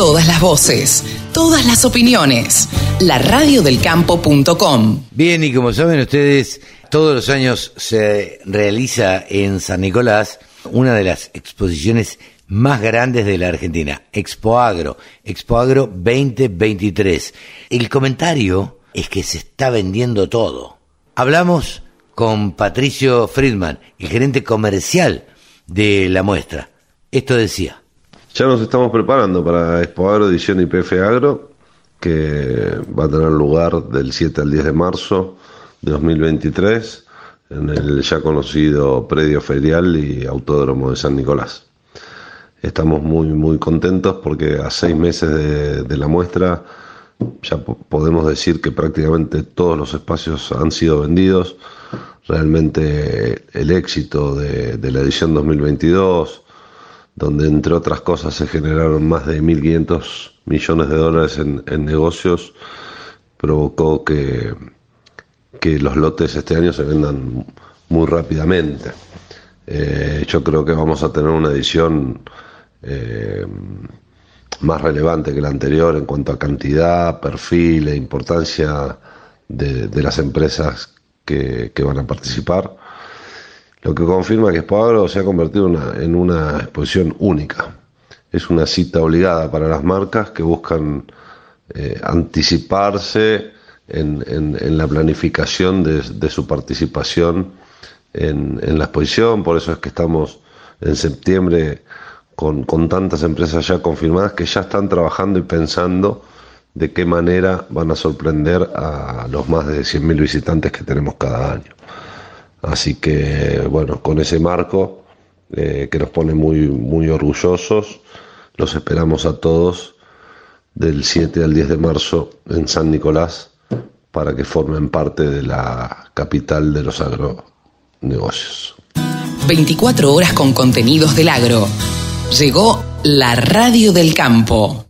Todas las voces, todas las opiniones. La radiodelcampo.com. Bien, y como saben ustedes, todos los años se realiza en San Nicolás una de las exposiciones más grandes de la Argentina, Expo Agro, Expo Agro 2023. El comentario es que se está vendiendo todo. Hablamos con Patricio Friedman, el gerente comercial de la muestra. Esto decía. Ya nos estamos preparando para Expo Agro edición IPF Agro, que va a tener lugar del 7 al 10 de marzo de 2023 en el ya conocido predio ferial y autódromo de San Nicolás. Estamos muy, muy contentos porque a seis meses de, la muestra ya podemos decir que prácticamente todos los espacios han sido vendidos. Realmente el éxito de, la edición 2022, donde entre otras cosas se generaron más de 1.500 millones de dólares en, negocios, provocó que, que los lotes este año se vendan muy rápidamente. Eh, yo creo que vamos a tener una edición eh, más relevante que la anterior en cuanto a cantidad, perfil e importancia de, las empresas que, van a participar, lo que confirma que Expo se ha convertido en una exposición única. Es una cita obligada para las marcas que buscan eh, anticiparse en, la planificación de, su participación en, en, la exposición, por eso es que estamos en septiembre con, tantas empresas ya confirmadas que ya están trabajando y pensando de qué manera van a sorprender a los más de 100.000 visitantes que tenemos cada año. Así que, bueno, con ese marco eh, que nos pone muy, muy orgullosos, los esperamos a todos del 7 al 10 de marzo en San Nicolás para que formen parte de la capital de los agronegocios. 24 horas con contenidos del agro. Llegó la radio del campo.